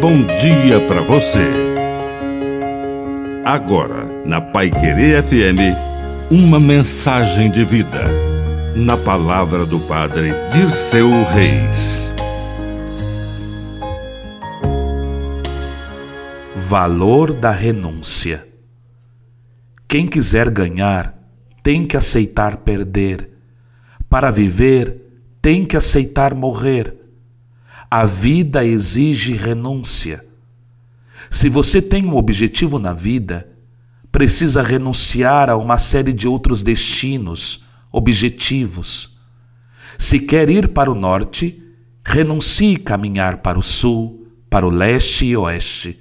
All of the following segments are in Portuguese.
bom dia para você. Agora, na Pai Querer FM, uma mensagem de vida. Na palavra do Padre Dirceu Reis. Valor da renúncia. Quem quiser ganhar tem que aceitar perder. Para viver, tem que aceitar morrer. A vida exige renúncia. Se você tem um objetivo na vida, precisa renunciar a uma série de outros destinos, objetivos. Se quer ir para o norte, renuncie caminhar para o sul, para o leste e oeste.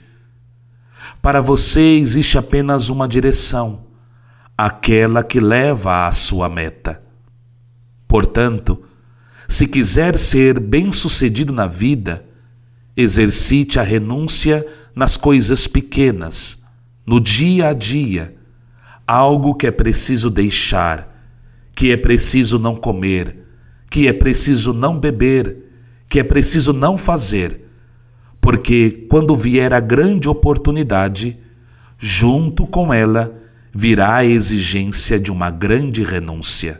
Para você existe apenas uma direção, aquela que leva à sua meta. Portanto, se quiser ser bem-sucedido na vida, exercite a renúncia nas coisas pequenas, no dia a dia, algo que é preciso deixar, que é preciso não comer, que é preciso não beber, que é preciso não fazer, porque quando vier a grande oportunidade, junto com ela virá a exigência de uma grande renúncia.